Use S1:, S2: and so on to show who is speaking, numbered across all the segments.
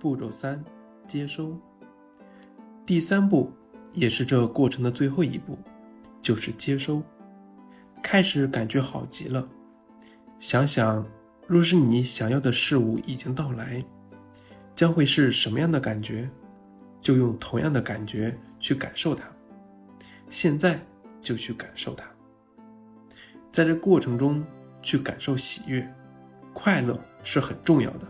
S1: 步骤三：接收。第三步，也是这过程的最后一步，就是接收。开始感觉好极了。想想，若是你想要的事物已经到来，将会是什么样的感觉？就用同样的感觉去感受它。现在就去感受它。在这过程中，去感受喜悦、快乐是很重要的。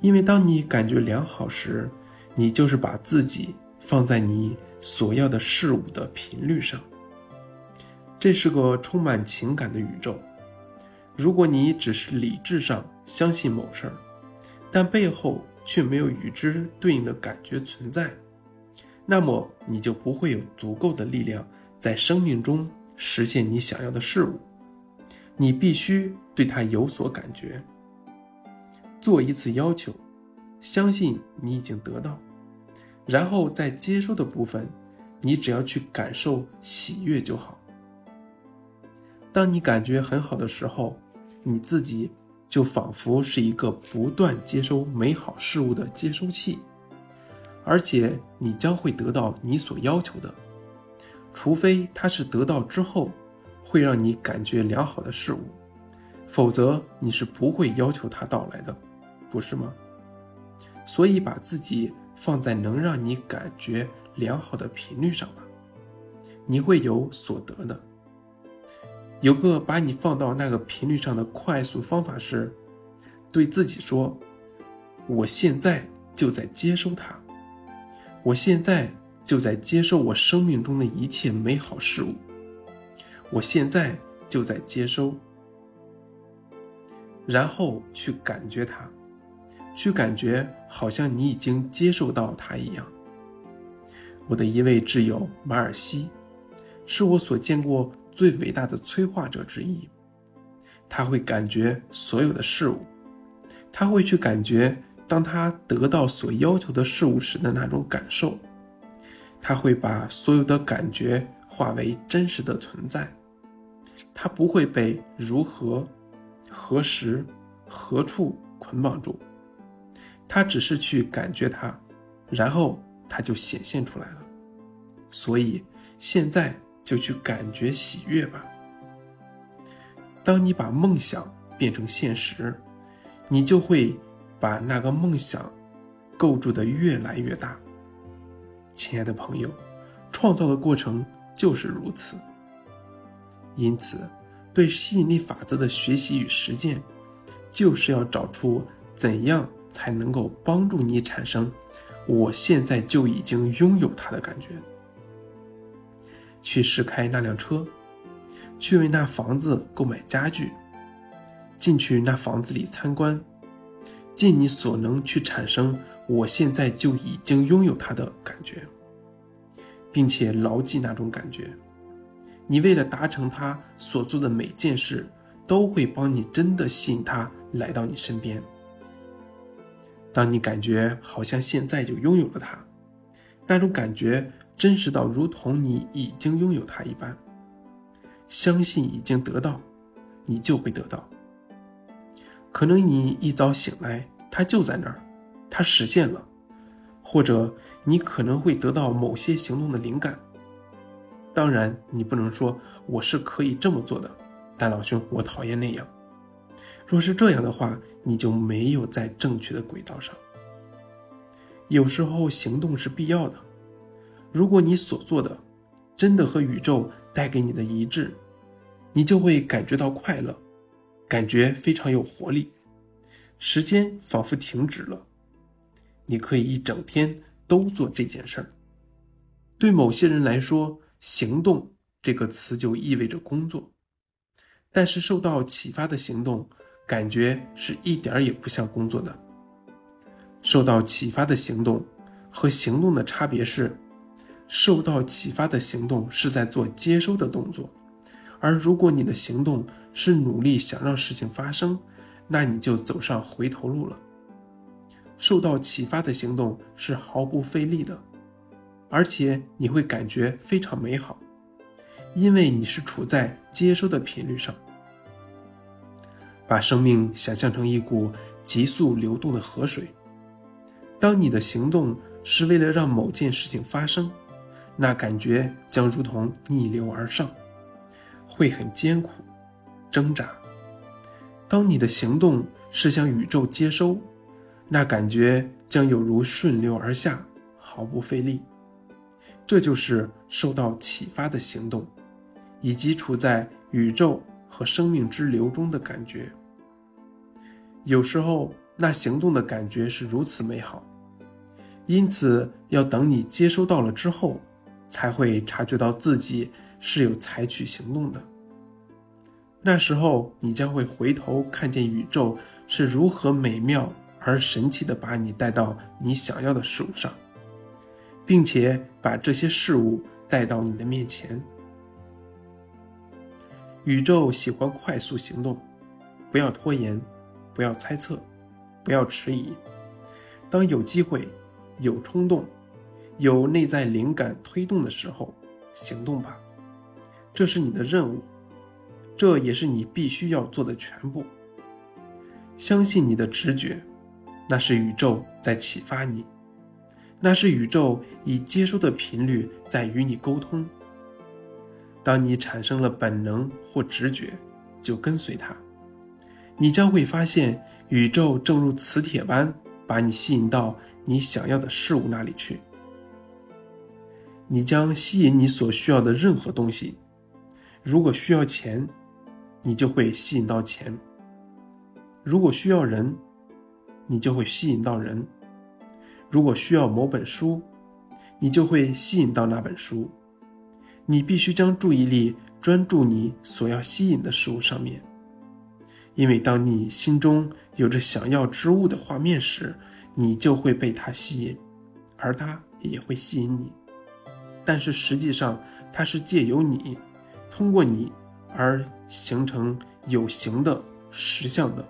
S1: 因为当你感觉良好时，你就是把自己放在你所要的事物的频率上。这是个充满情感的宇宙。如果你只是理智上相信某事儿，但背后却没有与之对应的感觉存在，那么你就不会有足够的力量在生命中实现你想要的事物。你必须对它有所感觉。做一次要求，相信你已经得到，然后在接收的部分，你只要去感受喜悦就好。当你感觉很好的时候，你自己就仿佛是一个不断接收美好事物的接收器，而且你将会得到你所要求的，除非它是得到之后会让你感觉良好的事物，否则你是不会要求它到来的，不是吗？所以把自己放在能让你感觉良好的频率上吧，你会有所得的。有个把你放到那个频率上的快速方法是，对自己说：“我现在就在接收它，我现在就在接受我生命中的一切美好事物，我现在就在接收。”然后去感觉它，去感觉好像你已经接受到它一样。我的一位挚友马尔西，是我所见过。最伟大的催化者之一，他会感觉所有的事物，他会去感觉当他得到所要求的事物时的那种感受，他会把所有的感觉化为真实的存在，他不会被如何、何时、何处捆绑住，他只是去感觉它，然后它就显现出来了。所以现在。就去感觉喜悦吧。当你把梦想变成现实，你就会把那个梦想构筑的越来越大。亲爱的朋友，创造的过程就是如此。因此，对吸引力法则的学习与实践，就是要找出怎样才能够帮助你产生“我现在就已经拥有它”的感觉。去试开那辆车，去为那房子购买家具，进去那房子里参观，尽你所能去产生我现在就已经拥有它的感觉，并且牢记那种感觉。你为了达成他所做的每件事，都会帮你真的吸引他来到你身边。让你感觉好像现在就拥有了它，那种感觉。真实到如同你已经拥有它一般，相信已经得到，你就会得到。可能你一早醒来，它就在那儿，它实现了；或者你可能会得到某些行动的灵感。当然，你不能说我是可以这么做的，但老兄，我讨厌那样。若是这样的话，你就没有在正确的轨道上。有时候行动是必要的。如果你所做的真的和宇宙带给你的一致，你就会感觉到快乐，感觉非常有活力，时间仿佛停止了。你可以一整天都做这件事儿。对某些人来说，“行动”这个词就意味着工作，但是受到启发的行动，感觉是一点儿也不像工作的。受到启发的行动和行动的差别是。受到启发的行动是在做接收的动作，而如果你的行动是努力想让事情发生，那你就走上回头路了。受到启发的行动是毫不费力的，而且你会感觉非常美好，因为你是处在接收的频率上。把生命想象成一股急速流动的河水，当你的行动是为了让某件事情发生，那感觉将如同逆流而上，会很艰苦、挣扎；当你的行动是向宇宙接收，那感觉将有如顺流而下，毫不费力。这就是受到启发的行动，以及处在宇宙和生命之流中的感觉。有时候，那行动的感觉是如此美好。因此，要等你接收到了之后，才会察觉到自己是有采取行动的。那时候，你将会回头看见宇宙是如何美妙而神奇地把你带到你想要的事物上，并且把这些事物带到你的面前。宇宙喜欢快速行动，不要拖延，不要猜测，不要迟疑。当有机会。有冲动，有内在灵感推动的时候，行动吧，这是你的任务，这也是你必须要做的全部。相信你的直觉，那是宇宙在启发你，那是宇宙以接收的频率在与你沟通。当你产生了本能或直觉，就跟随它，你将会发现宇宙正如磁铁般把你吸引到。你想要的事物那里去，你将吸引你所需要的任何东西。如果需要钱，你就会吸引到钱；如果需要人，你就会吸引到人；如果需要某本书，你就会吸引到那本书。你必须将注意力专注你所要吸引的事物上面，因为当你心中有着想要之物的画面时，你就会被它吸引，而它也会吸引你。但是实际上，它是借由你，通过你而形成有形的实相的。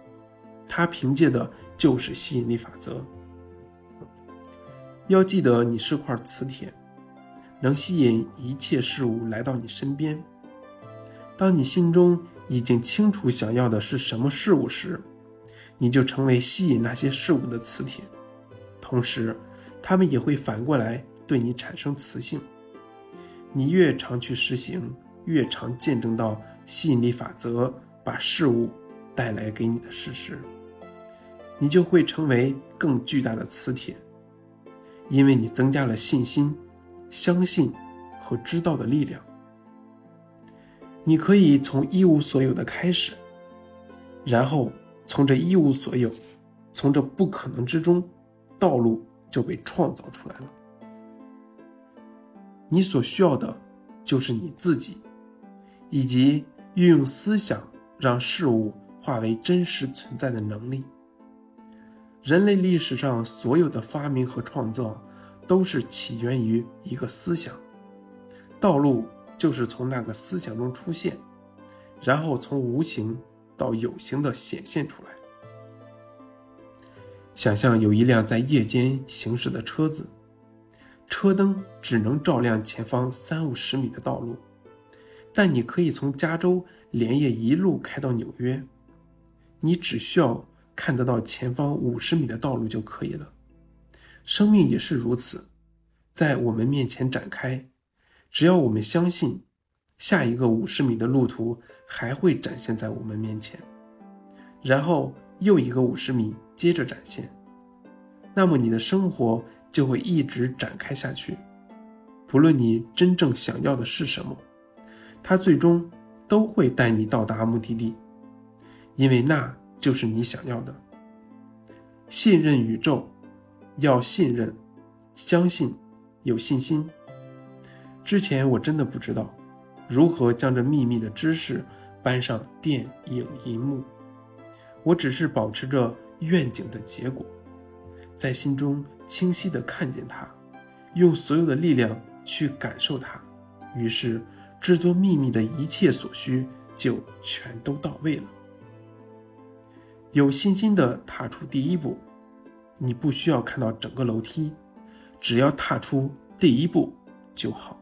S1: 它凭借的就是吸引力法则。要记得，你是块磁铁，能吸引一切事物来到你身边。当你心中已经清楚想要的是什么事物时，你就成为吸引那些事物的磁铁。同时，他们也会反过来对你产生磁性。你越常去实行，越常见证到吸引力法则把事物带来给你的事实，你就会成为更巨大的磁铁，因为你增加了信心、相信和知道的力量。你可以从一无所有的开始，然后从这一无所有，从这不可能之中。道路就被创造出来了。你所需要的，就是你自己，以及运用思想让事物化为真实存在的能力。人类历史上所有的发明和创造，都是起源于一个思想，道路就是从那个思想中出现，然后从无形到有形的显现出来。想象有一辆在夜间行驶的车子，车灯只能照亮前方三五十米的道路，但你可以从加州连夜一路开到纽约，你只需要看得到前方五十米的道路就可以了。生命也是如此，在我们面前展开，只要我们相信，下一个五十米的路途还会展现在我们面前，然后。又一个五十米接着展现，那么你的生活就会一直展开下去。不论你真正想要的是什么，它最终都会带你到达目的地，因为那就是你想要的。信任宇宙，要信任，相信，有信心。之前我真的不知道如何将这秘密的知识搬上电影银幕。我只是保持着愿景的结果，在心中清晰的看见它，用所有的力量去感受它，于是制作秘密的一切所需就全都到位了。有信心的踏出第一步，你不需要看到整个楼梯，只要踏出第一步就好。